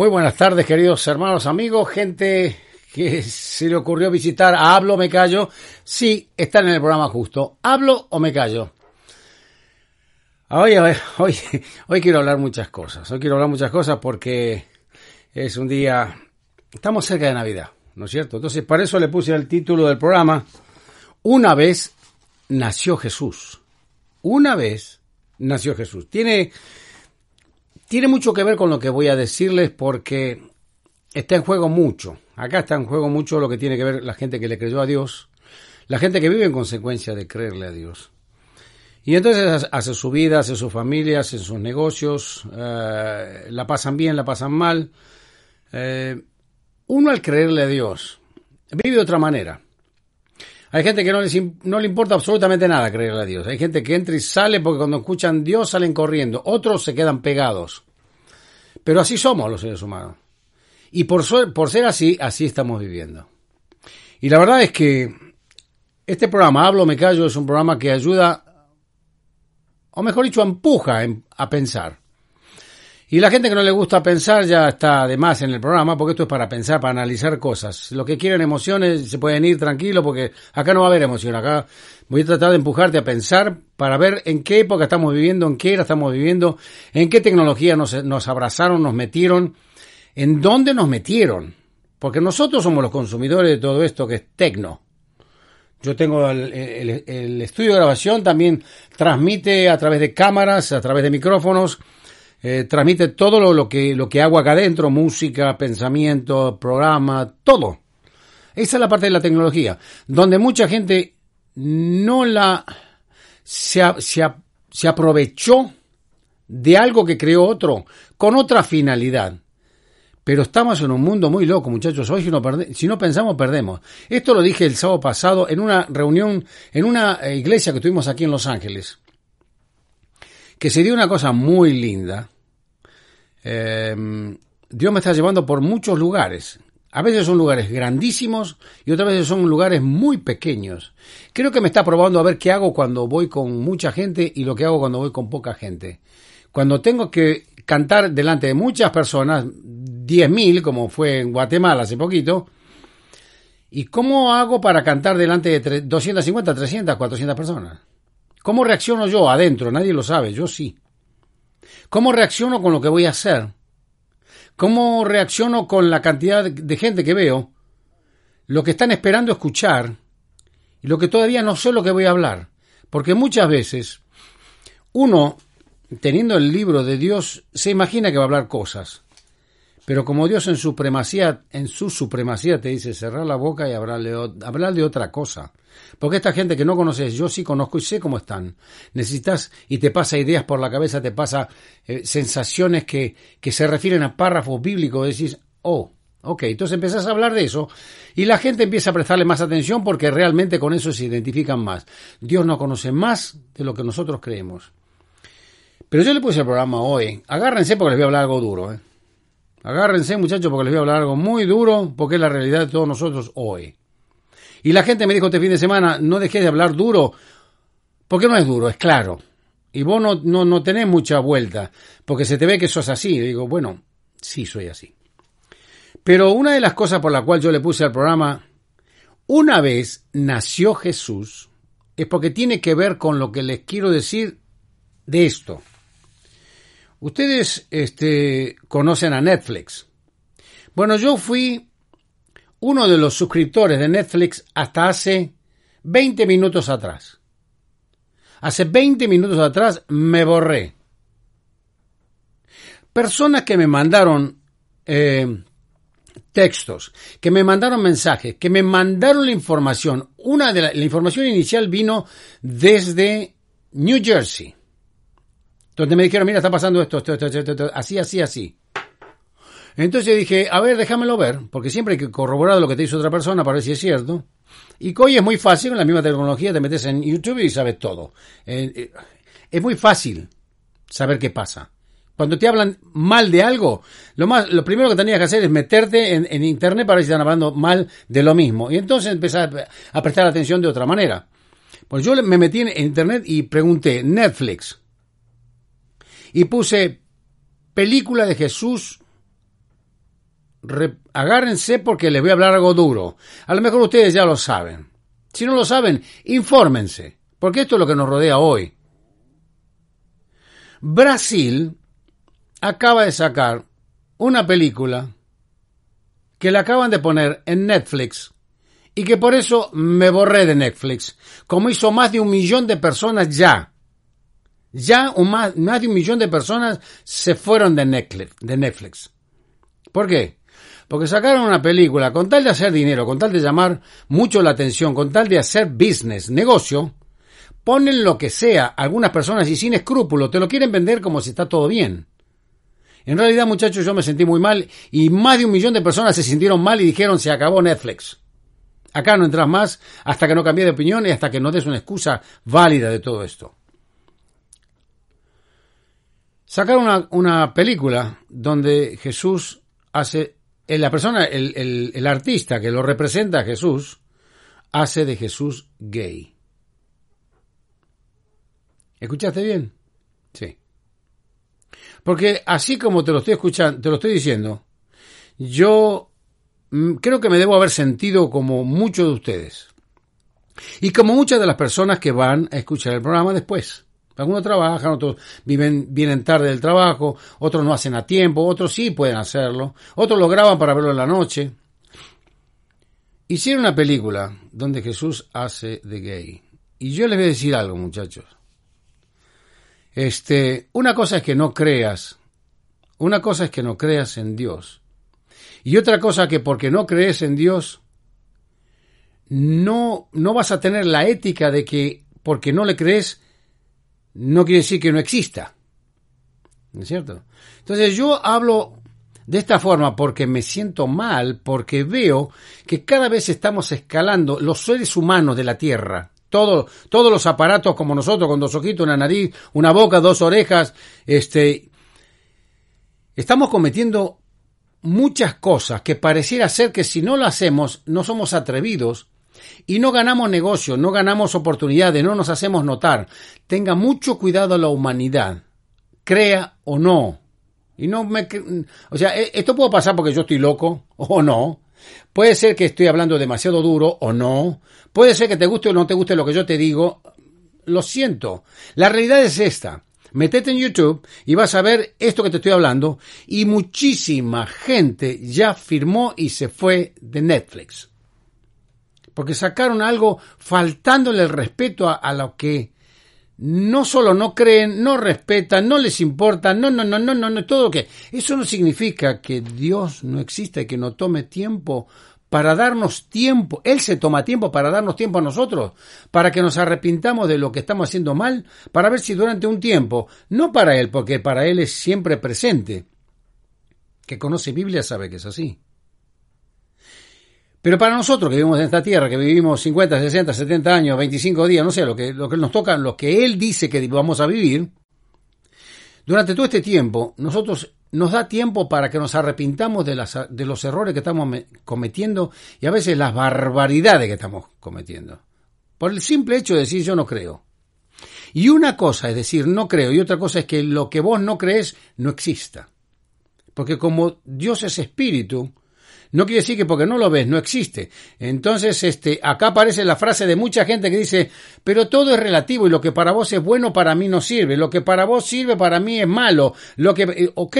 Muy buenas tardes, queridos hermanos, amigos, gente que se le ocurrió visitar a Hablo o Me Callo. Sí, están en el programa justo. ¿Hablo o me callo? Hoy, hoy, hoy quiero hablar muchas cosas. Hoy quiero hablar muchas cosas porque es un día. Estamos cerca de Navidad, ¿no es cierto? Entonces, para eso le puse el título del programa. Una vez nació Jesús. Una vez nació Jesús. Tiene, tiene mucho que ver con lo que voy a decirles porque está en juego mucho. Acá está en juego mucho lo que tiene que ver la gente que le creyó a Dios, la gente que vive en consecuencia de creerle a Dios. Y entonces hace su vida, hace su familia, hace sus negocios, eh, la pasan bien, la pasan mal. Eh, uno al creerle a Dios vive de otra manera. Hay gente que no, les, no le importa absolutamente nada creerle a Dios. Hay gente que entra y sale porque cuando escuchan Dios salen corriendo. Otros se quedan pegados. Pero así somos los seres humanos. Y por, por ser así, así estamos viviendo. Y la verdad es que este programa, Hablo, Me Callo, es un programa que ayuda o mejor dicho, empuja a pensar. Y la gente que no le gusta pensar ya está de más en el programa, porque esto es para pensar, para analizar cosas. Los que quieren emociones se pueden ir tranquilos, porque acá no va a haber emoción. Acá voy a tratar de empujarte a pensar para ver en qué época estamos viviendo, en qué era estamos viviendo, en qué tecnología nos, nos abrazaron, nos metieron, en dónde nos metieron. Porque nosotros somos los consumidores de todo esto que es tecno. Yo tengo el, el- el estudio de grabación, también transmite a través de cámaras, a través de micrófonos, eh, transmite todo lo, que, lo que hago acá adentro, música, pensamiento, programa, todo. Esa es la parte de la tecnología, donde mucha gente no la se, se se aprovechó de algo que creó otro con otra finalidad. Pero estamos en un mundo muy loco, muchachos. Hoy si no, si no pensamos, perdemos. Esto lo dije el sábado pasado en una reunión, en una eh, iglesia que tuvimos aquí en Los Ángeles. Que se dio una cosa muy linda. Eh, Dios me está llevando por muchos lugares. A veces son lugares grandísimos y otras veces son lugares muy pequeños. Creo que me está probando a ver qué hago cuando voy con mucha gente y lo que hago cuando voy con poca gente. Cuando tengo que cantar delante de muchas personas, 10.000, como fue en Guatemala hace poquito, ¿y cómo hago para cantar delante de tre- 250, 300, 400 personas? ¿Cómo reacciono yo adentro? Nadie lo sabe, yo sí. ¿Cómo reacciono con lo que voy a hacer? ¿Cómo reacciono con la cantidad de- gente que veo? Lo que están esperando escuchar y lo que todavía no sé lo que voy a hablar. Porque muchas veces uno, teniendo el libro de Dios, se imagina que va a hablar cosas. Pero como Dios en supremacía, en su supremacía te dice cerrar la boca y hablarle, o- hablar de otra cosa. Porque esta gente que no conoces, yo sí conozco y sé cómo están. Necesitas y te pasa ideas por la cabeza, te pasa eh, sensaciones que, se refieren a párrafos bíblicos. Decís, oh, ok, entonces empezás a hablar de eso y la gente empieza a prestarle más atención porque realmente con eso se identifican más. Dios nos conoce más de lo que nosotros creemos. Pero yo le puse el programa hoy. Agárrense porque les voy a hablar algo duro, ¿eh? Agárrense, muchachos, porque les voy a hablar algo muy duro, porque es la realidad de todos nosotros hoy. Y la gente me dijo este fin de semana, no dejes de hablar duro, porque no es duro, es claro. Y vos no, no, no tenés mucha vuelta, porque se te ve que sos así. Y digo, bueno, sí, soy así. Pero una de las cosas por la cual yo le puse al programa, una vez nació Jesús, es porque tiene que ver con lo que les quiero decir de esto. Ustedes este, conocen a Netflix. Bueno, yo fui uno de los suscriptores de Netflix hasta hace 20 minutos atrás. Hace 20 minutos atrás me borré. personas que me mandaron eh, textos, que me mandaron mensajes, que me mandaron la información. Una de la, la información inicial vino desde New Jersey, donde me dijeron, mira, está pasando esto, esto, esto, esto, esto, así, así, así. Entonces dije, a ver, déjamelo ver, porque siempre hay que corroborar lo que te dice otra persona para ver si es cierto. Y hoy es muy fácil, con la misma tecnología te metes en YouTube y sabes todo. Eh, eh, es muy fácil saber qué pasa. Cuando te hablan mal de algo, lo más, lo primero que tenías que hacer es meterte en, internet para ver si están hablando mal de lo mismo. Y entonces empezar a prestar atención de otra manera. Pues yo me metí en internet y pregunté Netflix. Y puse película de Jesús. Re- agárrense porque les voy a hablar algo duro. A lo mejor ustedes ya lo saben. Si no lo saben, infórmense. Porque esto es lo que nos rodea hoy. Brasil acaba de sacar una película que la acaban de poner en Netflix y que por eso me borré de Netflix, como hizo más de un millón de personas ya. Ya un más, más de un millón de personas se fueron de Netflix, de Netflix. ¿Por qué? Porque sacaron una película con tal de hacer dinero, con tal de llamar mucho la atención, con tal de hacer business, negocio, ponen lo que sea, algunas personas y sin escrúpulo, te lo quieren vender como si está todo bien. En realidad, muchachos, yo me sentí muy mal y más de un millón de personas se sintieron mal y dijeron se acabó Netflix. Acá no entras más hasta que no cambie de opinión y hasta que no des una excusa válida de todo esto. Sacaron una, una película donde Jesús hace, eh, la persona, el, el, el artista que lo representa a Jesús, hace de Jesús gay. ¿Escuchaste bien? Sí. Porque así como te lo estoy escuchando, te lo estoy diciendo, yo mm, creo que me debo haber sentido como muchos de ustedes. Y como muchas de las personas que van a escuchar el programa después. Algunos trabajan, otros viven, vienen tarde del trabajo, otros no hacen a tiempo, otros sí pueden hacerlo, otros lo graban para verlo en la noche. Hicieron una película donde Jesús hace de gay. Y yo les voy a decir algo, muchachos. Este, una cosa es que no creas, una cosa es que no creas en Dios. Y otra cosa que porque no crees en Dios, no, no vas a tener la ética de que porque no le crees, no quiere decir que no exista. ¿No es cierto? Entonces yo hablo de esta forma porque me siento mal, porque veo que cada vez estamos escalando los seres humanos de la Tierra, todo, todos los aparatos como nosotros, con dos ojitos, una nariz, una boca, dos orejas, este, estamos cometiendo muchas cosas que pareciera ser que si no lo hacemos, no somos atrevidos y no ganamos negocio, no ganamos oportunidades, no nos hacemos notar. Tenga mucho cuidado la humanidad, crea o no. Y no me, o sea, esto puede pasar porque yo estoy loco o no. Puede ser que estoy hablando demasiado duro o no. Puede ser que te guste o no te guste lo que yo te digo. Lo siento. La realidad es esta. Metete en YouTube y vas a ver esto que te estoy hablando. Y muchísima gente ya firmó y se fue de Netflix. Porque sacaron algo faltándole el respeto a, a lo que no solo no creen, no respetan, no les importa, no, no, no, no, no, no, todo lo que. Eso no significa que Dios no exista y que no tome tiempo para darnos tiempo. Él se toma tiempo para darnos tiempo a nosotros, para que nos arrepintamos de lo que estamos haciendo mal, para ver si durante un tiempo, no para Él, porque para Él es siempre presente, que conoce Biblia sabe que es así. Pero para nosotros que vivimos en esta tierra, que vivimos 50, 60, 70 años, 25 días, no sé, lo que, nos toca, lo que Él dice que vamos a vivir, durante todo este tiempo, nosotros nos da tiempo para que nos arrepintamos de, las, de los errores que estamos cometiendo y a veces las barbaridades que estamos cometiendo. Por el simple hecho de decir yo no creo. Y una cosa es decir no creo y otra cosa es que lo que vos no crees no exista. Porque como Dios es espíritu, no quiere decir que porque no lo ves no existe. Entonces, este, acá aparece la frase de mucha gente que dice, pero todo es relativo y lo que para vos es bueno para mí no sirve, lo que para vos sirve para mí es malo, lo que, ok,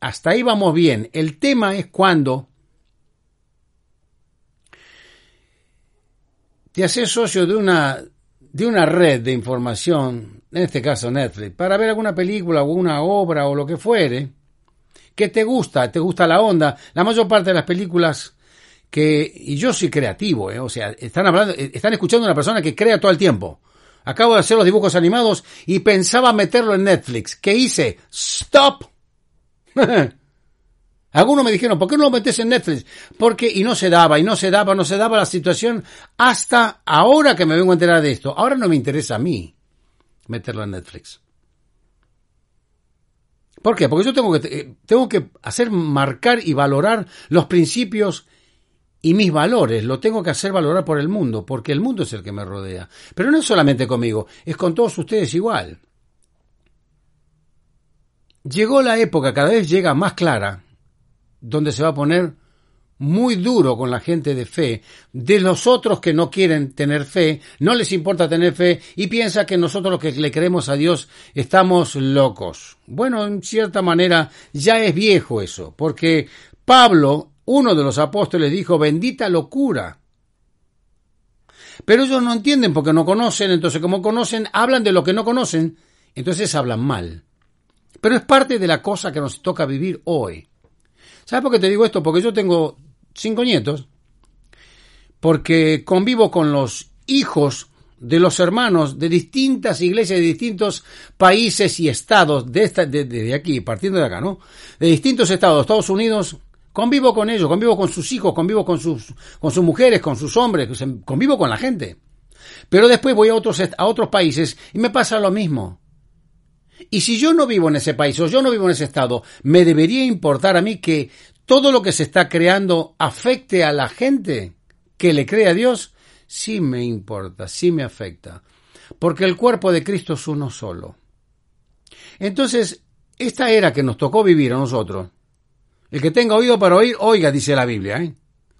hasta ahí vamos bien. El tema es cuando te haces socio de una, de una red de información, en este caso Netflix, para ver alguna película o una obra o lo que fuere, que te gusta, te gusta la onda. La mayor parte de las películas que, y yo soy creativo, ¿eh? o sea, están hablando, eh, están escuchando a una persona que crea todo el tiempo. Acabo de hacer los dibujos animados y pensaba meterlo en Netflix. ¿Qué hice? Stop. Algunos me dijeron, ¿por qué no lo metes en Netflix? Porque, y no se daba, y no se daba, no se daba la situación hasta ahora que me vengo a enterar de esto. Ahora no me interesa a mí meterlo en Netflix. ¿Por qué? Porque yo tengo que, eh, tengo que hacer marcar y valorar los principios y mis valores. Lo tengo que hacer valorar por el mundo, porque el mundo es el que me rodea. Pero no es solamente conmigo, es con todos ustedes igual. Llegó la época, cada vez llega más clara, donde se va a poner muy duro con la gente de fe, de los otros que no quieren tener fe, no les importa tener fe y piensa que nosotros los que le creemos a Dios estamos locos. Bueno, en cierta manera ya es viejo eso, porque Pablo, uno de los apóstoles, dijo, bendita locura. Pero ellos no entienden porque no conocen, entonces como conocen, hablan de lo que no conocen, entonces hablan mal. Pero es parte de la cosa que nos toca vivir hoy. ¿Sabes por qué te digo esto? Porque yo tengo cinco nietos, porque convivo con los hijos de los hermanos de distintas iglesias de distintos países y estados de esta, de, aquí, partiendo de acá, ¿no? De distintos estados, Estados Unidos, convivo con ellos, convivo con sus hijos, convivo con sus, con sus mujeres, con sus hombres, convivo con la gente. Pero después voy a otros, a otros países y me pasa lo mismo. Y si yo no vivo en ese país o yo no vivo en ese estado, me debería importar a mí que todo lo que se está creando afecte a la gente que le cree a Dios, sí me importa, sí me afecta. Porque el cuerpo de Cristo es uno solo. Entonces, esta era que nos tocó vivir a nosotros, el que tenga oído para oír, oiga, dice la Biblia. ¿eh?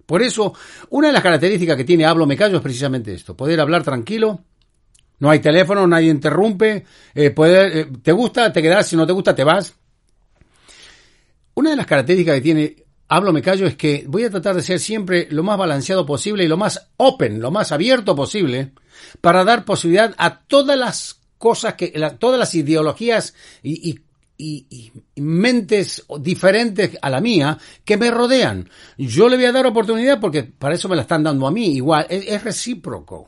Por eso, una de las características que tiene Hablo Me Callo es precisamente esto, poder hablar tranquilo, no hay teléfono, nadie interrumpe, eh, poder, eh, te gusta, te quedas, si no te gusta, te vas. Una de las características que tiene Hablo Me Callo es que voy a tratar de ser siempre lo más balanceado posible y lo más open, lo más abierto posible, para dar posibilidad a todas las cosas que, todas las ideologías y, mentes diferentes a la mía que me rodean. Yo le voy a dar oportunidad porque para eso me la están dando a mí. Igual, es recíproco.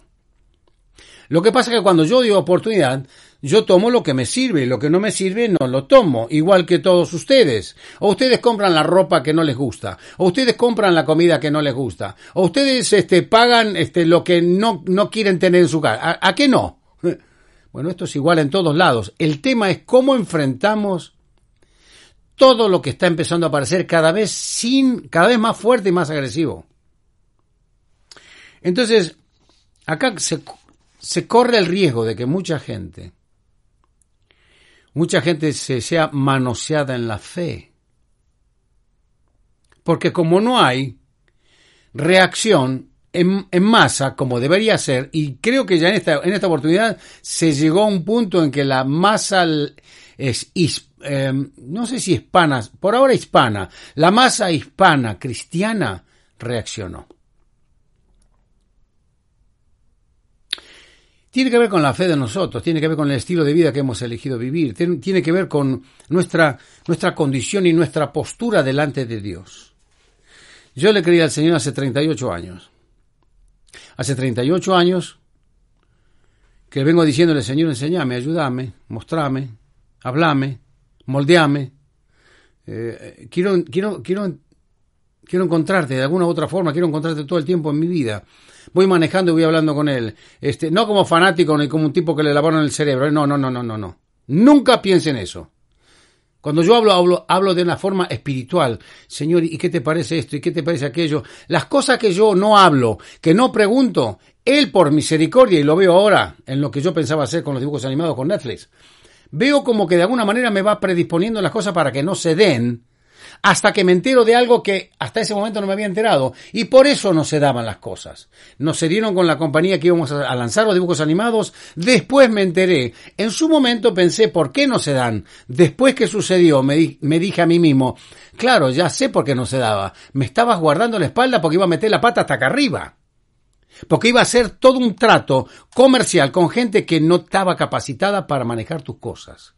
Lo que pasa es que cuando yo digo oportunidad, yo tomo lo que me sirve lo que no me sirve no lo tomo, igual que todos ustedes. O ustedes compran la ropa que no les gusta, o ustedes compran la comida que no les gusta, o ustedes este, pagan este, lo que no, no quieren tener en su casa. ¿A, qué no? Bueno, esto es igual en todos lados. El tema es cómo enfrentamos todo lo que está empezando a aparecer cada vez sin, cada vez más fuerte y más agresivo. Entonces, acá se se corre el riesgo de que mucha gente, mucha gente se sea manoseada en la fe. Porque como no hay reacción en, masa como debería ser, y creo que ya en esta, en esta oportunidad se llegó a un punto en que la masa es, em, no sé si hispana, por ahora hispana, la masa hispana cristiana reaccionó. Tiene que ver con la fe de nosotros, tiene que ver con el estilo de vida que hemos elegido vivir, tiene que ver con nuestra, nuestra condición y nuestra postura delante de Dios. Yo le creí al Señor hace 38 años. Hace 38 años que vengo diciéndole, Señor, enseñame, ayúdame, mostrame, hablame, moldeame. Eh, quiero, quiero, quiero, quiero encontrarte de alguna u otra forma, quiero encontrarte todo el tiempo en mi vida voy manejando y voy hablando con él. Este, no como fanático ni como un tipo que le lavaron el cerebro. No, no, no, no, no, no. Nunca piense en eso. Cuando yo hablo, hablo, hablo de una forma espiritual. Señor, ¿y qué te parece esto? ¿Y qué te parece aquello? Las cosas que yo no hablo, que no pregunto, Él por misericordia, y lo veo ahora en lo que yo pensaba hacer con los dibujos animados con Netflix, veo como que de alguna manera me va predisponiendo las cosas para que no se den, hasta que me entero de algo que hasta ese momento no me había enterado. Y por eso no se daban las cosas. Nos se dieron con la compañía que íbamos a lanzar los dibujos animados. Después me enteré. En su momento pensé, ¿por qué no se dan? Después que sucedió, me, me dije a mí mismo, claro, ya sé por qué no se daba. Me estabas guardando la espalda porque iba a meter la pata hasta acá arriba porque iba a ser todo un trato comercial con gente que no estaba capacitada para manejar tus cosas.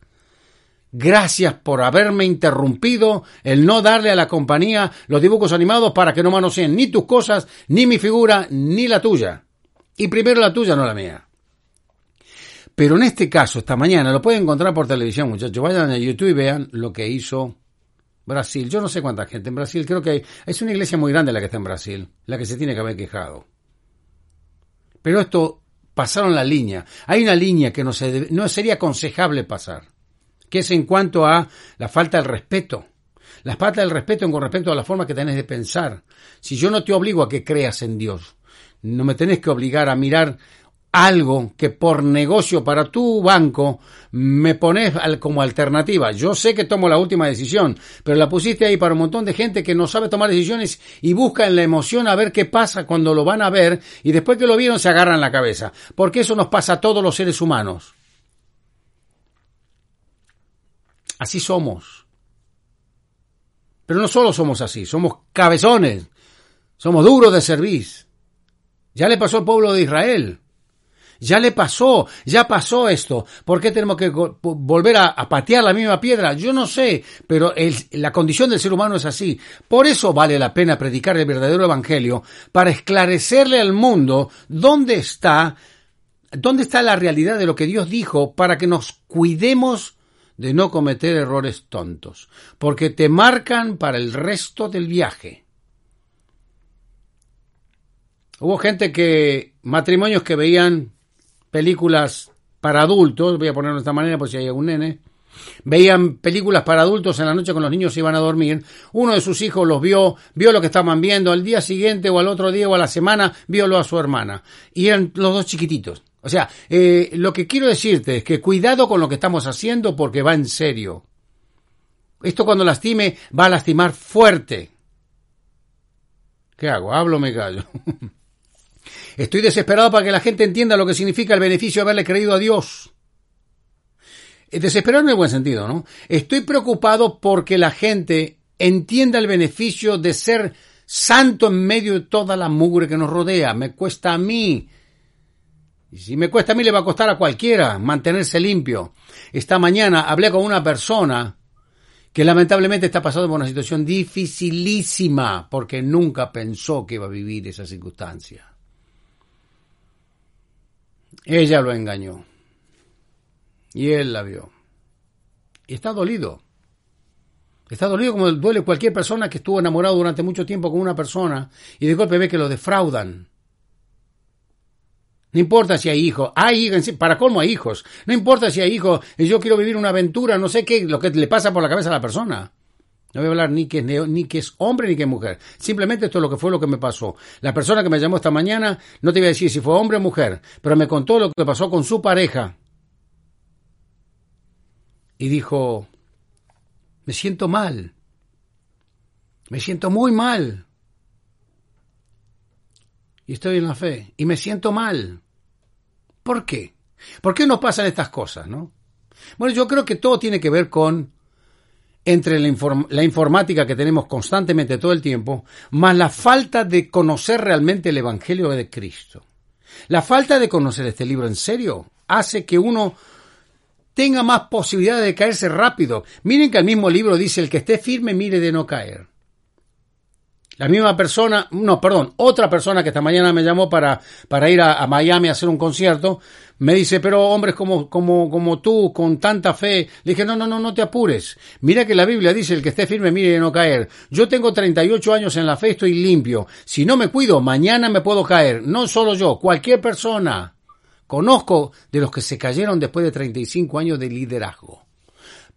Gracias por haberme interrumpido el no darle a la compañía los dibujos animados para que no manoseen ni tus cosas, ni mi figura, ni la tuya. Y primero la tuya, no la mía. Pero en este caso, esta mañana, lo pueden encontrar por televisión, muchachos. Vayan a YouTube y vean lo que hizo Brasil. Yo no sé cuánta gente en Brasil. Creo que es una iglesia muy grande la que está en Brasil, la que se tiene que haber quejado. Pero esto pasaron la línea. Hay una línea que no, se no sería aconsejable pasar que es en cuanto a la falta del respeto. La falta del respeto con respecto a la forma que tenés de pensar. Si yo no te obligo a que creas en Dios, no me tenés que obligar a mirar algo que por negocio para tu banco me pones como alternativa. Yo sé que tomo la última decisión, pero la pusiste ahí para un montón de gente que no sabe tomar decisiones y busca en la emoción a ver qué pasa cuando lo van a ver y después que lo vieron se agarran la cabeza. Porque eso nos pasa a todos los seres humanos. Así somos. Pero no solo somos así, somos cabezones, somos duros de servir. Ya le pasó al pueblo de Israel. Ya le pasó, ya pasó esto. ¿Por qué tenemos que volver a, patear la misma piedra? Yo no sé, pero la condición del ser humano es así. Por eso vale la pena predicar el verdadero evangelio, para esclarecerle al mundo dónde está, dónde está la realidad de lo que Dios dijo, para que nos cuidemos de no cometer errores tontos, porque te marcan para el resto del viaje. Hubo gente que, matrimonios que veían películas para adultos, voy a ponerlo de esta manera por si hay algún nene, veían películas para adultos en la noche con los niños se iban a dormir, uno de sus hijos los vio, vio lo que estaban viendo, al día siguiente o al otro día o a la semana, violo a su hermana, y eran los dos chiquititos. O sea, eh, lo que quiero decirte es que cuidado con lo que estamos haciendo porque va en serio. Esto cuando lastime va a lastimar fuerte. ¿Qué hago? ¿Hablo me callo? Estoy desesperado para que la gente entienda lo que significa el beneficio de haberle creído a Dios. Eh, desesperado en el buen sentido, ¿no? Estoy preocupado porque la gente entienda el beneficio de ser santo en medio de toda la mugre que nos rodea. Me cuesta a mí y si me cuesta a mí, le va a costar a cualquiera mantenerse limpio. Esta mañana hablé con una persona que lamentablemente está pasando por una situación dificilísima porque nunca pensó que iba a vivir esa circunstancia. Ella lo engañó. Y él la vio. Y está dolido. Está dolido como duele cualquier persona que estuvo enamorado durante mucho tiempo con una persona y de golpe ve que lo defraudan. No importa si hay hijos, hay para cómo hay hijos. No importa si hay hijos, yo quiero vivir una aventura, no sé qué, lo que le pasa por la cabeza a la persona. No voy a hablar ni que, es, ni que es hombre ni que es mujer. Simplemente esto es lo que fue lo que me pasó. La persona que me llamó esta mañana, no te voy a decir si fue hombre o mujer, pero me contó lo que pasó con su pareja. Y dijo, me siento mal. Me siento muy mal. Y estoy en la fe. Y me siento mal. ¿Por qué? ¿Por qué no pasan estas cosas, no? Bueno, yo creo que todo tiene que ver con entre la, informática que tenemos constantemente todo el tiempo, más la falta de conocer realmente el Evangelio de Cristo. La falta de conocer este libro en serio hace que uno tenga más posibilidad de caerse rápido. Miren que el mismo libro dice, el que esté firme mire de no caer. La misma persona, no, perdón, otra persona que esta mañana me llamó para, para ir a, Miami a hacer un concierto, me dice, pero hombres como, como, como tú, con tanta fe, le dije, no, no, no, no te apures. Mira que la Biblia dice, el que esté firme, mire de no caer. Yo tengo 38 años en la fe, estoy limpio. Si no me cuido, mañana me puedo caer. No solo yo, cualquier persona. Conozco de los que se cayeron después de 35 años de liderazgo.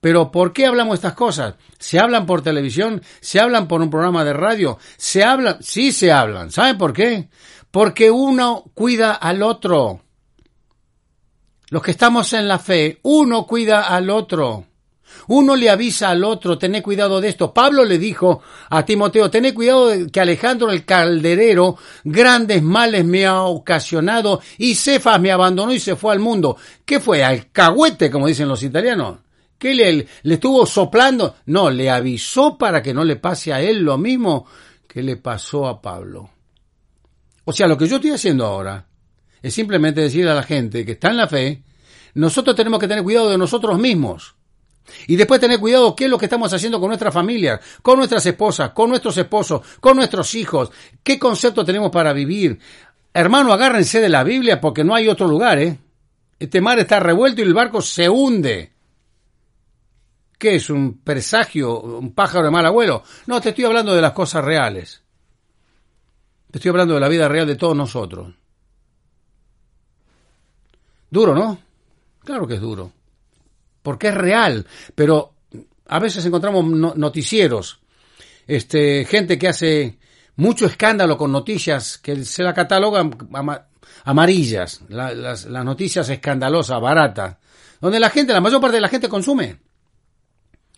Pero ¿por qué hablamos estas cosas? ¿Se hablan por televisión? ¿Se hablan por un programa de radio? ¿Se hablan? Sí se hablan. ¿Saben por qué? Porque uno cuida al otro. Los que estamos en la fe, uno cuida al otro. Uno le avisa al otro, tené cuidado de esto. Pablo le dijo a Timoteo, tené cuidado de que Alejandro el calderero grandes males me ha ocasionado y Cefas me abandonó y se fue al mundo. ¿Qué fue? Al cagüete, como dicen los italianos. ¿Qué le, le estuvo soplando? No, le avisó para que no le pase a él lo mismo que le pasó a Pablo. O sea, lo que yo estoy haciendo ahora es simplemente decirle a la gente que está en la fe, nosotros tenemos que tener cuidado de nosotros mismos. Y después tener cuidado qué es lo que estamos haciendo con nuestra familia, con nuestras esposas, con nuestros esposos, con nuestros hijos, qué concepto tenemos para vivir. Hermano, agárrense de la Biblia porque no hay otro lugar, ¿eh? Este mar está revuelto y el barco se hunde. ¿Qué es? ¿Un presagio? ¿Un pájaro de mal abuelo? No, te estoy hablando de las cosas reales. Te estoy hablando de la vida real de todos nosotros. Duro, ¿no? Claro que es duro. Porque es real. Pero a veces encontramos noticieros, este, gente que hace mucho escándalo con noticias que se la catalogan amarillas, las, las noticias escandalosas, baratas, donde la gente, la mayor parte de la gente consume.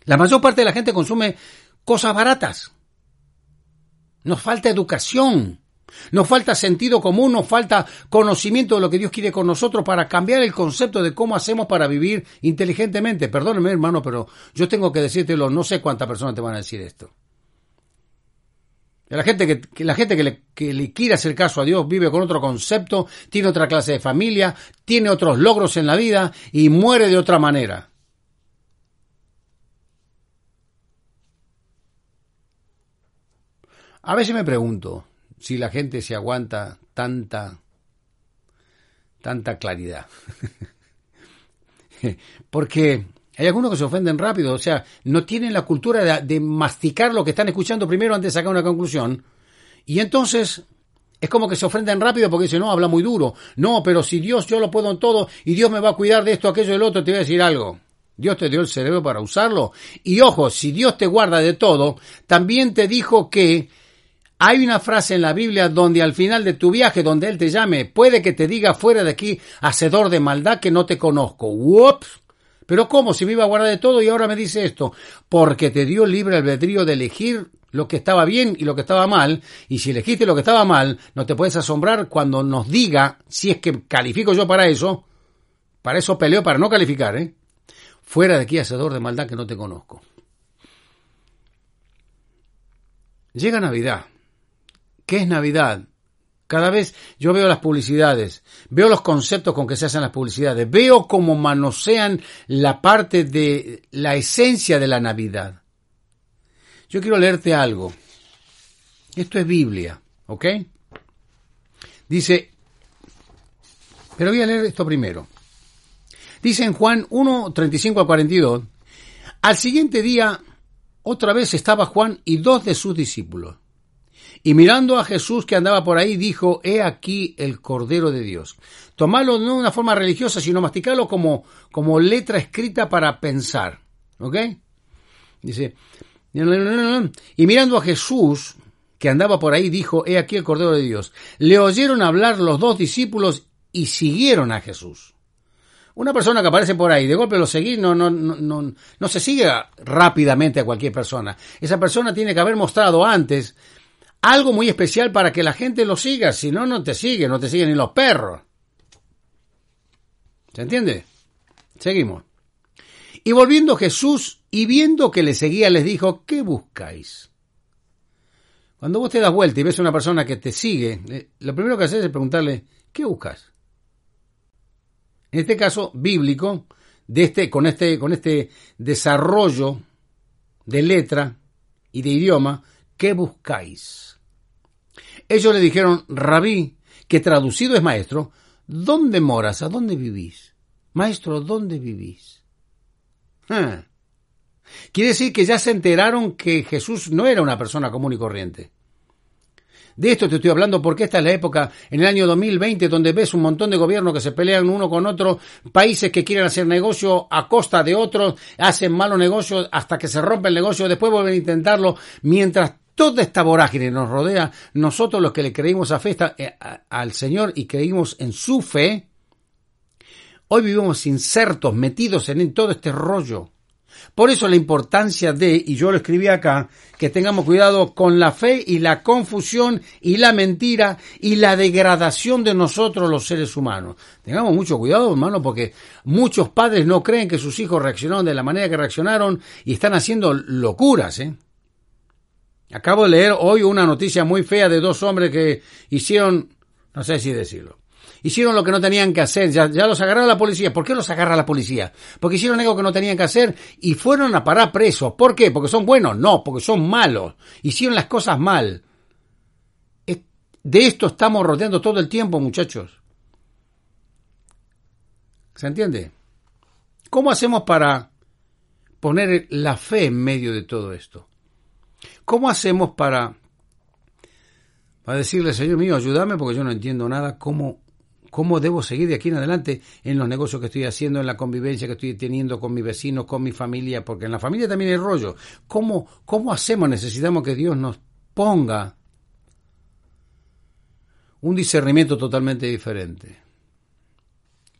La mayor parte de la gente consume cosas baratas. Nos falta educación. Nos falta sentido común, nos falta conocimiento de lo que Dios quiere con nosotros para cambiar el concepto de cómo hacemos para vivir inteligentemente. Perdóneme, hermano, pero yo tengo que decírtelo, no sé cuántas personas te van a decir esto. La gente que, la gente que le, que le, quiere hacer caso a Dios vive con otro concepto, tiene otra clase de familia, tiene otros logros en la vida y muere de otra manera. A veces me pregunto, si la gente se aguanta tanta, tanta claridad. Porque hay algunos que se ofenden rápido, o sea, no tienen la cultura de, masticar lo que están escuchando primero antes de sacar una conclusión. Y entonces es como que se ofenden rápido porque dicen, no, habla muy duro. No, pero si Dios yo lo puedo en todo y Dios me va a cuidar de esto, aquello, del otro, te voy a decir algo. Dios te dio el cerebro para usarlo. Y ojo, si Dios te guarda de todo, también te dijo que hay una frase en la Biblia donde al final de tu viaje, donde Él te llame, puede que te diga fuera de aquí, hacedor de maldad que no te conozco. ¡Ups! Pero ¿cómo? Si me iba a guardar de todo y ahora me dice esto. Porque te dio libre albedrío de elegir lo que estaba bien y lo que estaba mal. Y si elegiste lo que estaba mal, no te puedes asombrar cuando nos diga, si es que califico yo para eso, para eso peleo para no calificar, ¿eh? Fuera de aquí, hacedor de maldad que no te conozco. Llega Navidad. ¿Qué es Navidad? Cada vez yo veo las publicidades, veo los conceptos con que se hacen las publicidades, veo cómo manosean la parte de la esencia de la Navidad. Yo quiero leerte algo. Esto es Biblia, ¿ok? Dice, pero voy a leer esto primero. Dice en Juan 1, 35 a 42, al siguiente día, otra vez estaba Juan y dos de sus discípulos. Y mirando a Jesús que andaba por ahí, dijo, He aquí el Cordero de Dios. Tomarlo no de una forma religiosa, sino masticarlo como, como letra escrita para pensar. ¿Ok? Dice, y mirando a Jesús que andaba por ahí, dijo, He aquí el Cordero de Dios. Le oyeron hablar los dos discípulos y siguieron a Jesús. Una persona que aparece por ahí, de golpe lo seguís, no, no, no, no, no se sigue rápidamente a cualquier persona. Esa persona tiene que haber mostrado antes algo muy especial para que la gente lo siga, si no, no te sigue, no te siguen ni los perros. ¿Se entiende? Seguimos. Y volviendo Jesús y viendo que le seguía, les dijo, ¿qué buscáis? Cuando vos te das vuelta y ves a una persona que te sigue, eh, lo primero que haces es preguntarle, ¿qué buscas? En este caso bíblico, de este, con, este, con este desarrollo de letra y de idioma, ¿qué buscáis? Ellos le dijeron, Rabí, que traducido es maestro, ¿dónde moras? ¿A dónde vivís? Maestro, ¿dónde vivís? Ah. Quiere decir que ya se enteraron que Jesús no era una persona común y corriente. De esto te estoy hablando porque esta es la época, en el año 2020, donde ves un montón de gobiernos que se pelean uno con otro, países que quieren hacer negocio a costa de otros, hacen malos negocios hasta que se rompe el negocio, después vuelven a intentarlo, mientras toda esta vorágine nos rodea, nosotros los que le creímos a fe, eh, al Señor y creímos en su fe, hoy vivimos insertos, metidos en todo este rollo. Por eso la importancia de, y yo lo escribí acá, que tengamos cuidado con la fe y la confusión y la mentira y la degradación de nosotros los seres humanos. Tengamos mucho cuidado, hermano, porque muchos padres no creen que sus hijos reaccionaron de la manera que reaccionaron y están haciendo locuras, ¿eh? Acabo de leer hoy una noticia muy fea de dos hombres que hicieron, no sé si decirlo, Hicieron lo que no tenían que hacer, ya, ya los agarró la policía. ¿Por qué los agarra la policía? Porque hicieron algo que no tenían que hacer y fueron a parar presos. ¿Por qué? ¿Porque son buenos? No, porque son malos. Hicieron las cosas mal. De esto estamos rodeando todo el tiempo, muchachos. ¿Se entiende? ¿Cómo hacemos para poner la fe en medio de todo esto? ¿Cómo hacemos para, para decirle, Señor mío, ayúdame porque yo no entiendo nada, cómo, cómo debo seguir de aquí en adelante en los negocios que estoy haciendo, en la convivencia que estoy teniendo con mis vecinos, con mi familia, porque en la familia también hay rollo. ¿Cómo, cómo hacemos? Necesitamos que Dios nos ponga un discernimiento totalmente diferente.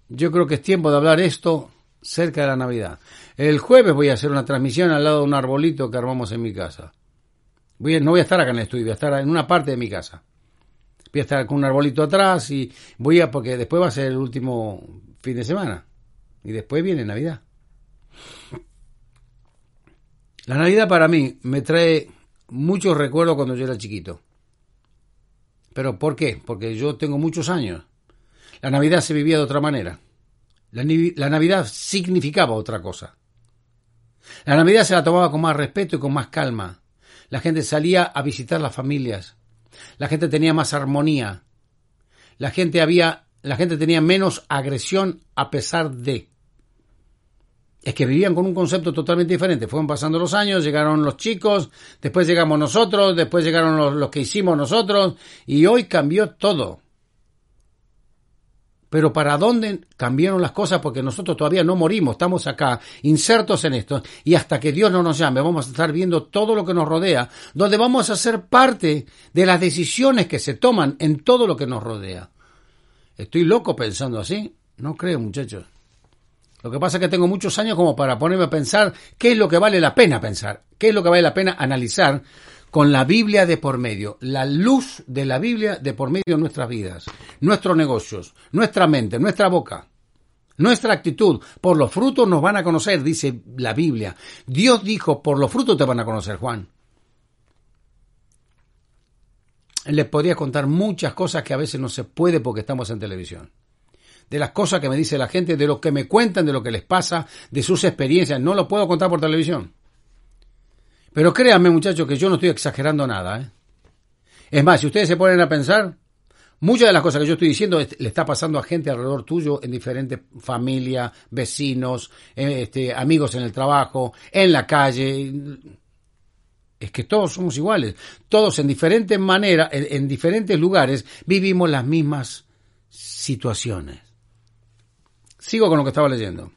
Yo creo que es tiempo de hablar esto cerca de la Navidad. El jueves voy a hacer una transmisión al lado de un arbolito que armamos en mi casa. Voy no voy a estar acá en el estudio, voy a estar en una parte de mi casa. Voy a estar con un arbolito atrás y voy a, porque después va a ser el último fin de semana. Y después viene Navidad. La Navidad para mí me trae muchos recuerdos cuando yo era chiquito. ¿Pero por qué? Porque yo tengo muchos años. La Navidad se vivía de otra manera. La, la, Navidad significaba otra cosa. La Navidad se la tomaba con más respeto y con más calma. La gente salía a visitar las familias. La gente tenía más armonía. La gente había, la gente tenía menos agresión a pesar de. Es que vivían con un concepto totalmente diferente. Fueron pasando los años, llegaron los chicos, después llegamos nosotros, después llegaron los, los que hicimos nosotros, y hoy cambió todo. Pero ¿para dónde cambiaron las cosas? Porque nosotros todavía no morimos, estamos acá, insertos en esto, y hasta que Dios no nos llame, vamos a estar viendo todo lo que nos rodea, donde vamos a ser parte de las decisiones que se toman en todo lo que nos rodea. ¿Estoy loco pensando así? No creo, muchachos. Lo que pasa es que tengo muchos años como para ponerme a pensar qué es lo que vale la pena pensar, qué es lo que vale la pena analizar con la Biblia de por medio, la luz de la Biblia de por medio de nuestras vidas, nuestros negocios, nuestra mente, nuestra boca, nuestra actitud. Por los frutos nos van a conocer, dice la Biblia. Dios dijo, por los frutos te van a conocer, Juan. Les podría contar muchas cosas que a veces no se puede porque estamos en televisión. De las cosas que me dice la gente, de lo que me cuentan, de lo que les pasa, de sus experiencias. No lo puedo contar por televisión. Pero créanme, muchachos, que yo no estoy exagerando nada. ¿eh? Es más, si ustedes se ponen a pensar, muchas de las cosas que yo estoy diciendo le está pasando a gente alrededor tuyo, en diferentes familias, vecinos, eh, este, amigos en el trabajo, en la calle. Es que todos somos iguales. Todos en diferentes maneras, en diferentes lugares, vivimos las mismas situaciones. Sigo con lo que estaba leyendo.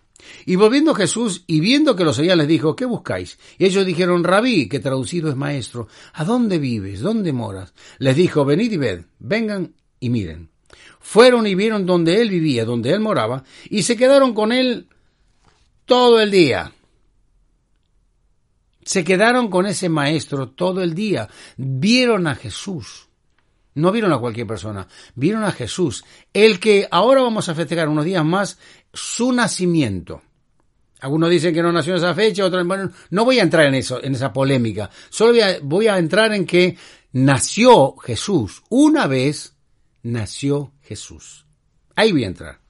Y volviendo Jesús y viendo que los oían les dijo, ¿qué buscáis? Y ellos dijeron, Rabí, que traducido es maestro, ¿a dónde vives? ¿Dónde moras? Les dijo, venid y ved, vengan y miren. Fueron y vieron donde él vivía, donde él moraba, y se quedaron con él todo el día. Se quedaron con ese maestro todo el día. Vieron a Jesús. No vieron a cualquier persona, vieron a Jesús, el que ahora vamos a festejar unos días más su nacimiento. Algunos dicen que no nació en esa fecha, otros bueno, no voy a entrar en eso, en esa polémica. Solo voy a, entrar en que nació Jesús. Una vez nació Jesús. Ahí voy a entrar.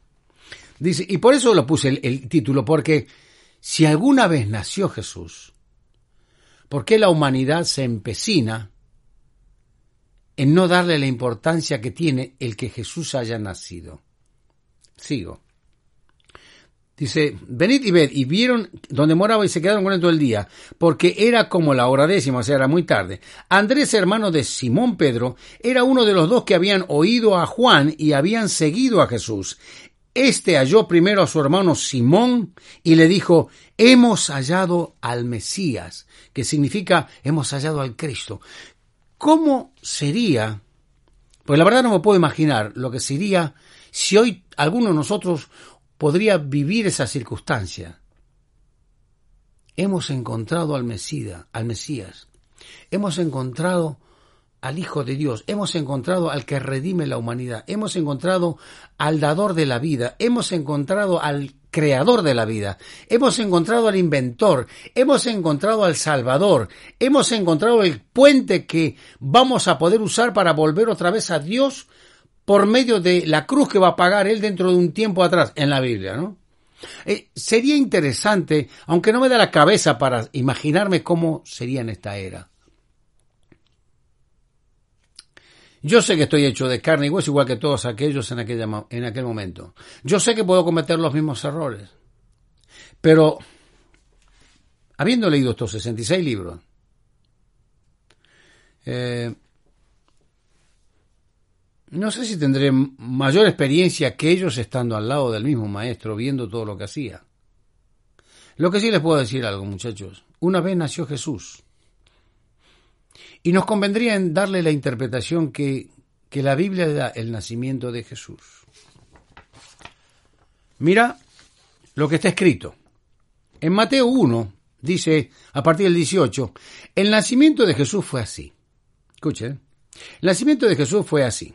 Dice, y por eso lo puse el, el título, porque si alguna vez nació Jesús, ¿por qué la humanidad se empecina en no darle la importancia que tiene el que Jesús haya nacido. Sigo. Dice, venid y ved, y vieron donde moraba y se quedaron con él todo el día, porque era como la hora décima, o sea, era muy tarde. Andrés, hermano de Simón Pedro, era uno de los dos que habían oído a Juan y habían seguido a Jesús. Este halló primero a su hermano Simón y le dijo, hemos hallado al Mesías, que significa hemos hallado al Cristo. ¿Cómo sería? Pues la verdad no me puedo imaginar lo que sería si hoy alguno de nosotros podría vivir esa circunstancia. Hemos encontrado al Mesías, al Mesías. Hemos encontrado al Hijo de Dios, hemos encontrado al que redime la humanidad, hemos encontrado al dador de la vida, hemos encontrado al creador de la vida. Hemos encontrado al inventor, hemos encontrado al salvador, hemos encontrado el puente que vamos a poder usar para volver otra vez a Dios por medio de la cruz que va a pagar él dentro de un tiempo atrás en la Biblia, ¿no? Eh, sería interesante, aunque no me da la cabeza para imaginarme cómo sería en esta era. Yo sé que estoy hecho de carne y hueso igual que todos aquellos en, aquel momento. Yo sé que puedo cometer los mismos errores. Pero, habiendo leído estos 66 libros, eh, no sé si tendré mayor experiencia que ellos estando al lado del mismo maestro, viendo todo lo que hacía. Lo que sí les puedo decir algo, muchachos. Una vez nació Jesús. Y nos convendría en darle la interpretación que, que la Biblia da el nacimiento de Jesús. Mira lo que está escrito. En Mateo 1 dice, a partir del 18, el nacimiento de Jesús fue así. Escuchen, el nacimiento de Jesús fue así.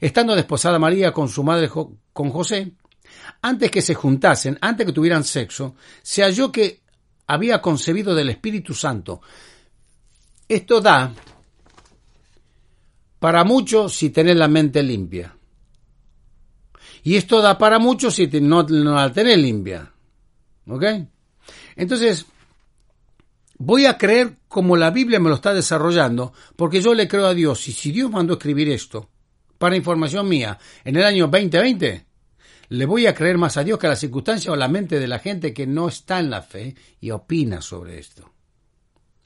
Estando desposada María con su madre con José, antes que se juntasen, antes que tuvieran sexo, se halló que había concebido del Espíritu Santo. Esto da para muchos si tenés la mente limpia. Y esto da para muchos si no, la tenés limpia. ¿Ok? Entonces, voy a creer como la Biblia me lo está desarrollando, porque yo le creo a Dios. Y si Dios mandó escribir esto, para información mía, en el año 2020, le voy a creer más a Dios que a la circunstancia o la mente de la gente que no está en la fe y opina sobre esto.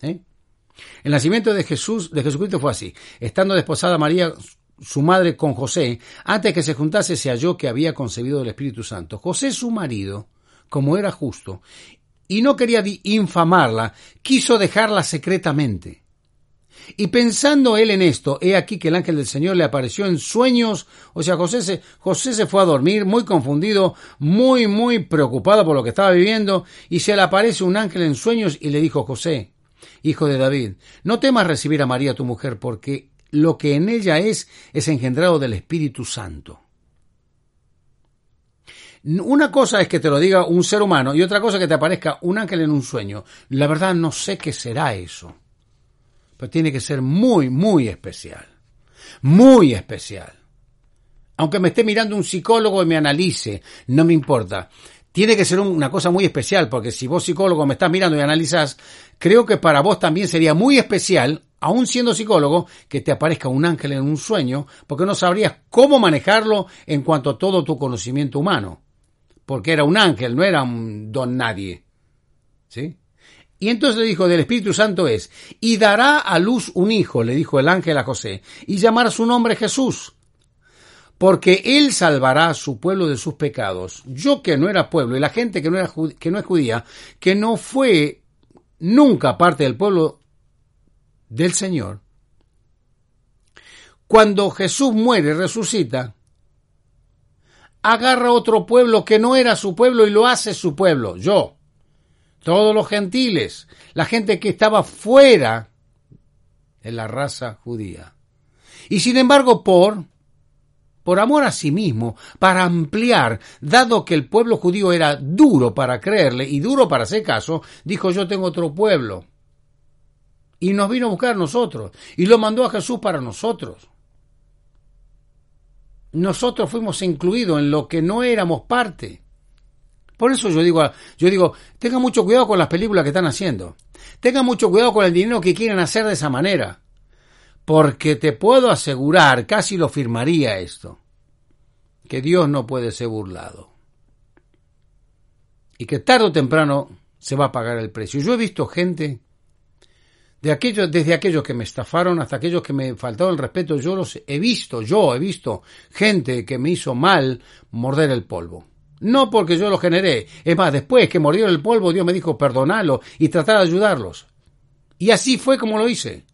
¿Eh? El nacimiento de Jesús, de Jesucristo fue así. Estando desposada María, su madre, con José, antes que se juntase se halló que había concebido el Espíritu Santo. José, su marido, como era justo, y no quería infamarla, quiso dejarla secretamente. Y pensando él en esto, he aquí que el ángel del Señor le apareció en sueños. O sea, José se, José se fue a dormir muy confundido, muy, muy preocupado por lo que estaba viviendo, y se le aparece un ángel en sueños y le dijo, José, hijo de David, no temas recibir a María tu mujer, porque lo que en ella es es engendrado del Espíritu Santo. Una cosa es que te lo diga un ser humano y otra cosa que te aparezca un ángel en un sueño. La verdad no sé qué será eso. Pero tiene que ser muy, muy especial. Muy especial. Aunque me esté mirando un psicólogo y me analice, no me importa tiene que ser una cosa muy especial, porque si vos psicólogo me estás mirando y analizás, creo que para vos también sería muy especial, aún siendo psicólogo, que te aparezca un ángel en un sueño, porque no sabrías cómo manejarlo en cuanto a todo tu conocimiento humano. Porque era un ángel, no era un don nadie. ¿Sí? Y entonces le dijo, del Espíritu Santo es, y dará a luz un hijo, le dijo el ángel a José, y llamará su nombre Jesús porque Él salvará a su pueblo de sus pecados. Yo que no era pueblo y la gente que no, era, que no es judía, que no fue nunca parte del pueblo del Señor, cuando Jesús muere resucita, agarra otro pueblo que no era su pueblo y lo hace su pueblo, yo. Todos los gentiles, la gente que estaba fuera de la raza judía. Y sin embargo, por por amor a sí mismo, para ampliar, dado que el pueblo judío era duro para creerle y duro para hacer caso, dijo yo tengo otro pueblo. Y nos vino a buscar a nosotros. Y lo mandó a Jesús para nosotros. Nosotros fuimos incluidos en lo que no éramos parte. Por eso yo digo, yo digo, tenga mucho cuidado con las películas que están haciendo. Tenga mucho cuidado con el dinero que quieren hacer de esa manera porque te puedo asegurar, casi lo firmaría esto, que Dios no puede ser burlado. Y que tarde o temprano se va a pagar el precio. Yo he visto gente, de aquellos, desde aquellos que me estafaron hasta aquellos que me faltaron el respeto, yo los he visto, yo he visto gente que me hizo mal morder el polvo. No porque yo lo generé. Es más, después que mordieron el polvo, Dios me dijo perdonarlo y tratar de ayudarlos. Y así fue como lo hice.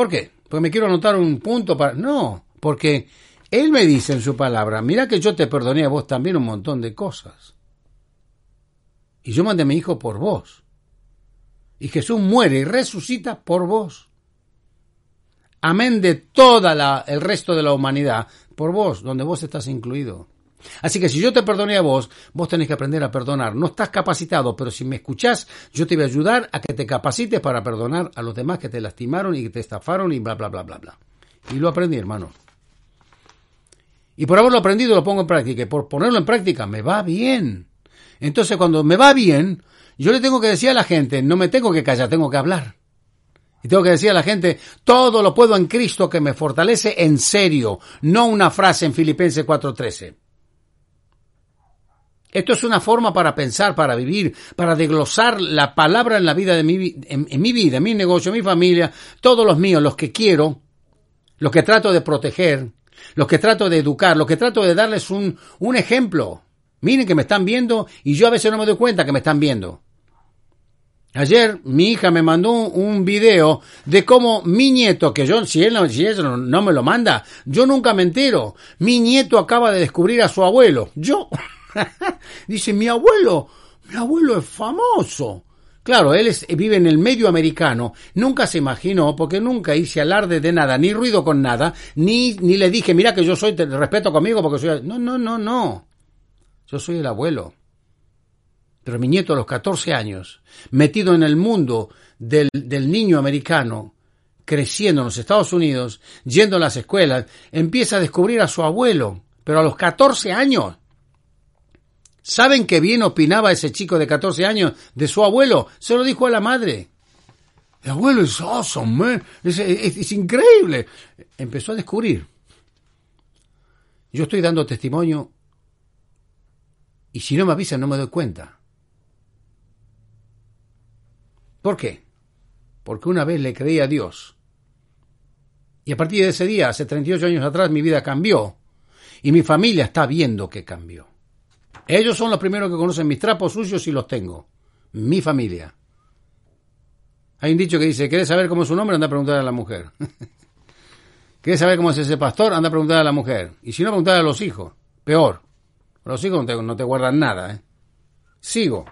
¿Por qué? Porque me quiero anotar un punto para... No, porque Él me dice en su palabra, mira que yo te perdoné a vos también un montón de cosas. Y yo mandé a mi hijo por vos. Y Jesús muere y resucita por vos. Amén de toda la, el resto de la humanidad, por vos, donde vos estás incluido. Así que si yo te perdoné a vos, vos tenés que aprender a perdonar. No estás capacitado, pero si me escuchás, yo te voy a ayudar a que te capacites para perdonar a los demás que te lastimaron y que te estafaron y bla, bla, bla, bla, bla. Y lo aprendí, hermano. Y por haberlo aprendido lo pongo en práctica. Y por ponerlo en práctica me va bien. Entonces cuando me va bien, yo le tengo que decir a la gente, no me tengo que callar, tengo que hablar. Y tengo que decir a la gente, todo lo puedo en Cristo que me fortalece en serio, no una frase en Filipenses 4:13. Esto es una forma para pensar, para vivir, para desglosar la palabra en la vida de mi, en, mi vida, en mi negocio, en mi familia, todos los míos, los que quiero, los que trato de proteger, los que trato de educar, los que trato de darles un, ejemplo. Miren que me están viendo y yo a veces no me doy cuenta que me están viendo. Ayer mi hija me mandó un video de cómo mi nieto, que yo, si él, no me lo manda, yo nunca me entero. Mi nieto acaba de descubrir a su abuelo. Yo. Dice, mi abuelo, mi abuelo es famoso. Claro, él es- vive en el medio americano, nunca se imaginó, porque nunca hice alarde de nada, ni ruido con nada, ni, ni le dije, mira que yo soy, te respeto conmigo porque soy... No, no, no, no. Yo soy el abuelo. Pero mi nieto a los 14 años, metido en el mundo del, del niño americano, creciendo en los Estados Unidos, yendo a las escuelas, empieza a descubrir a su abuelo, pero a los 14 años. ¿Saben qué bien opinaba ese chico de 14 años de su abuelo? Se lo dijo a la madre. El abuelo es awesome, man. Es, es- increíble. Empezó a descubrir. Yo estoy dando testimonio y si no me avisan no me doy cuenta. ¿Por qué? Porque una vez le creí a Dios. Y a partir de ese día, hace 38 años atrás, mi vida cambió. Y mi familia está viendo que cambió. Ellos son los primeros que conocen mis trapos sucios y los tengo. Mi familia. Hay un dicho que dice, ¿quieres saber cómo es su nombre? Anda a preguntar a la mujer. ¿Quieres saber cómo es ese pastor? Anda a preguntar a la mujer. Y si no, preguntar a los hijos. Peor. Los hijos no te, no te guardan nada. ¿eh? Sigo.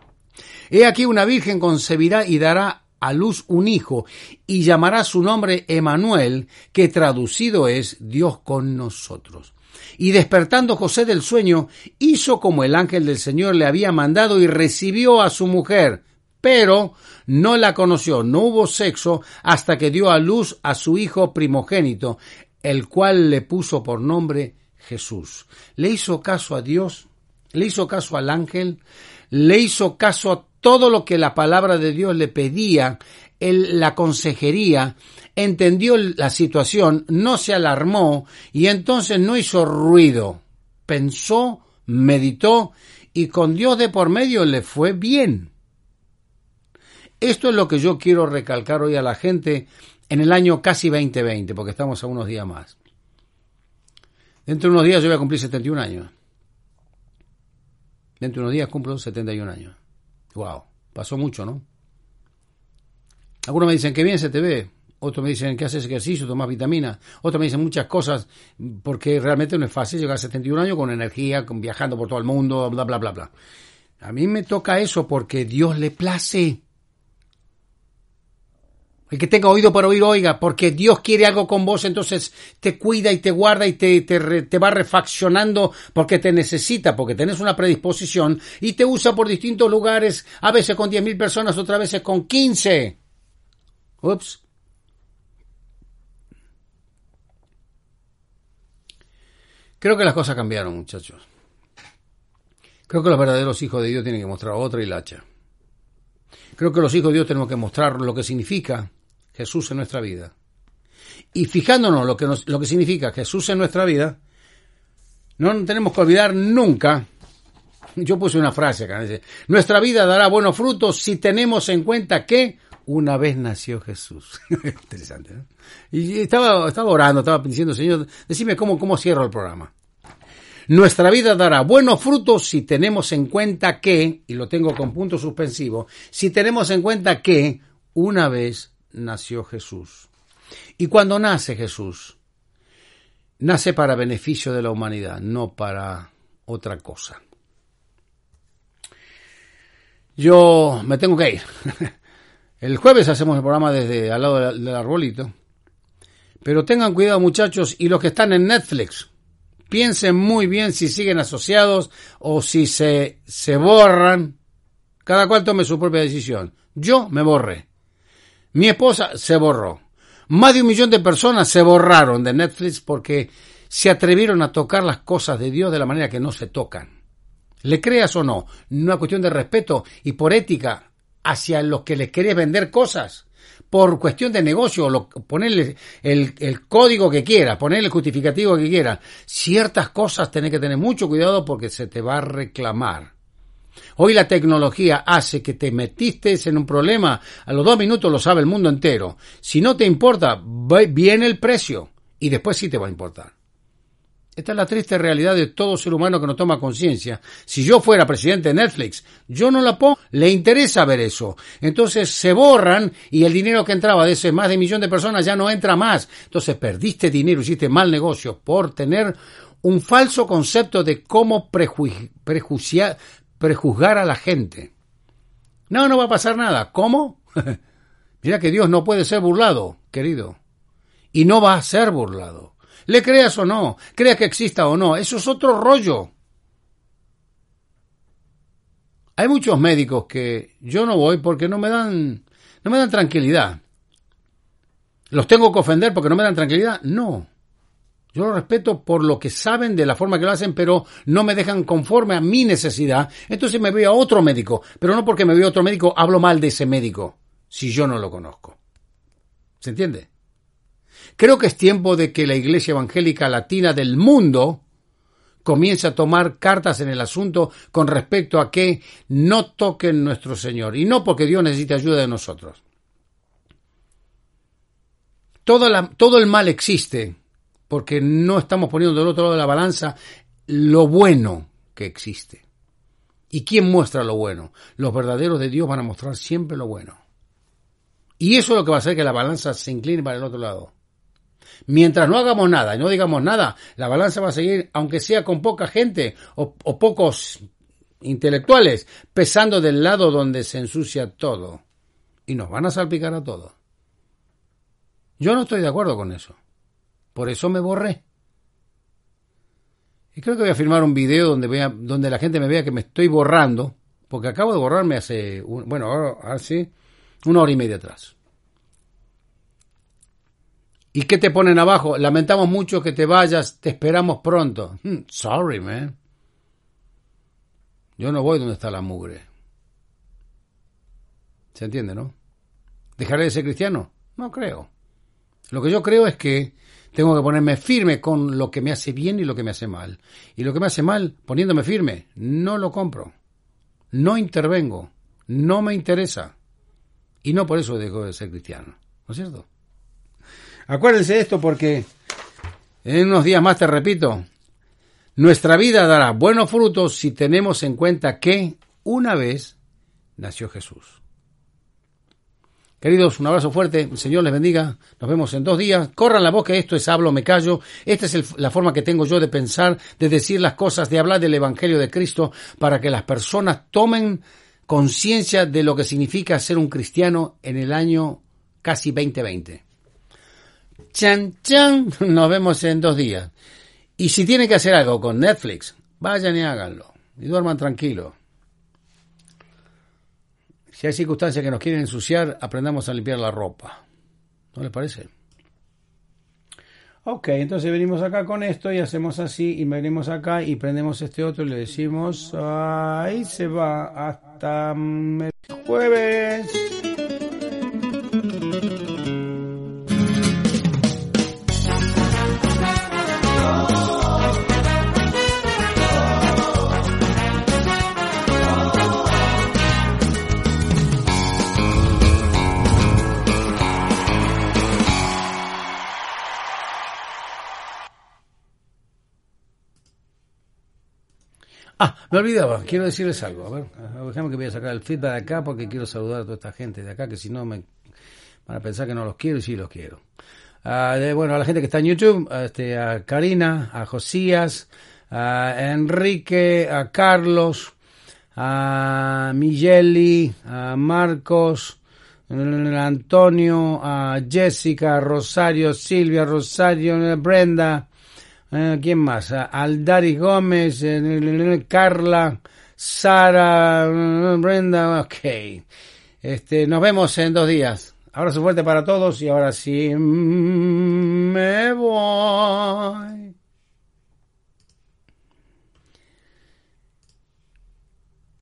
He aquí una virgen concebirá y dará a luz un hijo, y llamará su nombre Emanuel, que traducido es Dios con nosotros. Y despertando José del sueño, hizo como el ángel del Señor le había mandado y recibió a su mujer, pero no la conoció, no hubo sexo hasta que dio a luz a su hijo primogénito, el cual le puso por nombre Jesús. Le hizo caso a Dios, le hizo caso al ángel, le hizo caso a todo lo que la palabra de Dios le pedía, la consejería, entendió la situación, no se alarmó y entonces no hizo ruido. Pensó, meditó y con Dios de por medio le fue bien. Esto es lo que yo quiero recalcar hoy a la gente en el año casi 2020, porque estamos a unos días más. Dentro de unos días yo voy a cumplir 71 años. Dentro de unos días cumplo 71 años. Wow, pasó mucho, ¿no? Algunos me dicen que bien se te ve, otros me dicen que haces ejercicio, tomas vitaminas, otros me dicen muchas cosas, porque realmente no es fácil llegar a 71 años con energía, con viajando por todo el mundo, bla, bla, bla, bla. A mí me toca eso porque Dios le place. El que tenga oído para oír, oiga, porque Dios quiere algo con vos, entonces te cuida y te guarda y te, te, va refaccionando porque te necesita, porque tenés una predisposición y te usa por distintos lugares, a veces con 10.000 personas, otras veces con 15. Ups. Creo que las cosas cambiaron, muchachos. Creo que los verdaderos hijos de Dios tienen que mostrar otra hilacha. Creo que los hijos de Dios tenemos que mostrar lo que significa Jesús en nuestra vida. Y fijándonos lo que, lo que significa Jesús en nuestra vida, no tenemos que olvidar nunca. Yo puse una frase acá, dice, nuestra vida dará buenos frutos si tenemos en cuenta que una vez nació Jesús. Interesante, ¿no? Y estaba, estaba orando, estaba diciendo, Señor, decime cómo, cómo cierro el programa. Nuestra vida dará buenos frutos si tenemos en cuenta que, y lo tengo con punto suspensivo, si tenemos en cuenta que una vez nació Jesús. Y cuando nace Jesús, nace para beneficio de la humanidad, no para otra cosa. Yo me tengo que ir. El jueves hacemos el programa desde al lado del arbolito. Pero tengan cuidado muchachos y los que están en Netflix, piensen muy bien si siguen asociados o si se, se borran. Cada cual tome su propia decisión. Yo me borré. Mi esposa se borró. Más de un millón de personas se borraron de Netflix porque se atrevieron a tocar las cosas de Dios de la manera que no se tocan. Le creas o no, una cuestión de respeto y por ética hacia los que les querés vender cosas. Por cuestión de negocio, lo, ponerle el, el código que quieras, ponerle el justificativo que quieras. Ciertas cosas tenés que tener mucho cuidado porque se te va a reclamar. Hoy la tecnología hace que te metiste en un problema, a los dos minutos lo sabe el mundo entero. Si no te importa, viene el precio y después sí te va a importar. Esta es la triste realidad de todo ser humano que no toma conciencia. Si yo fuera presidente de Netflix, yo no la pongo, le interesa ver eso. Entonces se borran y el dinero que entraba de ese más de millón de personas ya no entra más. Entonces perdiste dinero, hiciste mal negocio por tener un falso concepto de cómo prejuzgar a la gente. No, no va a pasar nada. ¿Cómo? Mira que Dios no puede ser burlado, querido. Y no va a ser burlado. Le creas o no, crea que exista o no, eso es otro rollo. Hay muchos médicos que yo no voy porque no me dan no me dan tranquilidad. ¿Los tengo que ofender porque no me dan tranquilidad? No. Yo los respeto por lo que saben de la forma que lo hacen, pero no me dejan conforme a mi necesidad. Entonces me voy a otro médico. Pero no porque me voy a otro médico hablo mal de ese médico, si yo no lo conozco. ¿Se entiende? Creo que es tiempo de que la Iglesia Evangélica Latina del mundo comience a tomar cartas en el asunto con respecto a que no toquen nuestro Señor. Y no porque Dios necesite ayuda de nosotros. Todo, todo el mal existe porque no estamos poniendo del otro lado de la balanza lo bueno que existe. ¿Y quién muestra lo bueno? Los verdaderos de Dios van a mostrar siempre lo bueno. Y eso es lo que va a hacer que la balanza se incline para el otro lado. Mientras no hagamos nada y no digamos nada, la balanza va a seguir, aunque sea con poca gente o, pocos intelectuales, pesando del lado donde se ensucia todo. Y nos van a salpicar a todos. Yo no estoy de acuerdo con eso. Por eso me borré. Y creo que voy a filmar un video donde, vea, donde la gente me vea que me estoy borrando, porque acabo de borrarme hace, bueno, así, una hora y media atrás. ¿Y qué te ponen abajo? Lamentamos mucho que te vayas, te esperamos pronto. Hmm, sorry, man. Yo no voy donde está la mugre. ¿Se entiende, no? ¿Dejaré de ser cristiano? No creo. Lo que yo creo es que tengo que ponerme firme con lo que me hace bien y lo que me hace mal. Y lo que me hace mal, poniéndome firme, no lo compro. No intervengo. No me interesa. Y no por eso dejo de ser cristiano. ¿No es cierto? Acuérdense de esto porque en unos días más te repito, nuestra vida dará buenos frutos si tenemos en cuenta que una vez nació Jesús. Queridos, un abrazo fuerte, el Señor les bendiga, nos vemos en dos días. Corran la voz que esto es hablo, me callo. Esta es la forma que tengo yo de pensar, de decir las cosas, de hablar del Evangelio de Cristo, para que las personas tomen conciencia de lo que significa ser un cristiano en el año casi 2020. Chan, chan, nos vemos en dos días. Y si tienen que hacer algo con Netflix, vayan y háganlo. Y duerman tranquilos. Si hay circunstancias que nos quieren ensuciar, aprendamos a limpiar la ropa. ¿No les parece? Ok, entonces venimos acá con esto y hacemos así y venimos acá y prendemos este otro y le decimos, ahí se va hasta jueves. Me olvidaba, quiero decirles algo. A ver, déjame que voy a sacar el feedback de acá porque quiero saludar a toda esta gente de acá, que si no me van a pensar que no los quiero y sí los quiero. Ah, bueno, a la gente que está en YouTube, a, este, a Karina, a Josías, a Enrique, a Carlos, a Migueli, a Marcos, a Antonio, a Jessica, a Rosario, Silvia, Rosario, Brenda, eh, ¿Quién más? Aldari Gómez, Carla, Sara, Brenda, ok. Este, nos vemos en dos días. Abrazo fuerte para todos y ahora sí mm, me voy.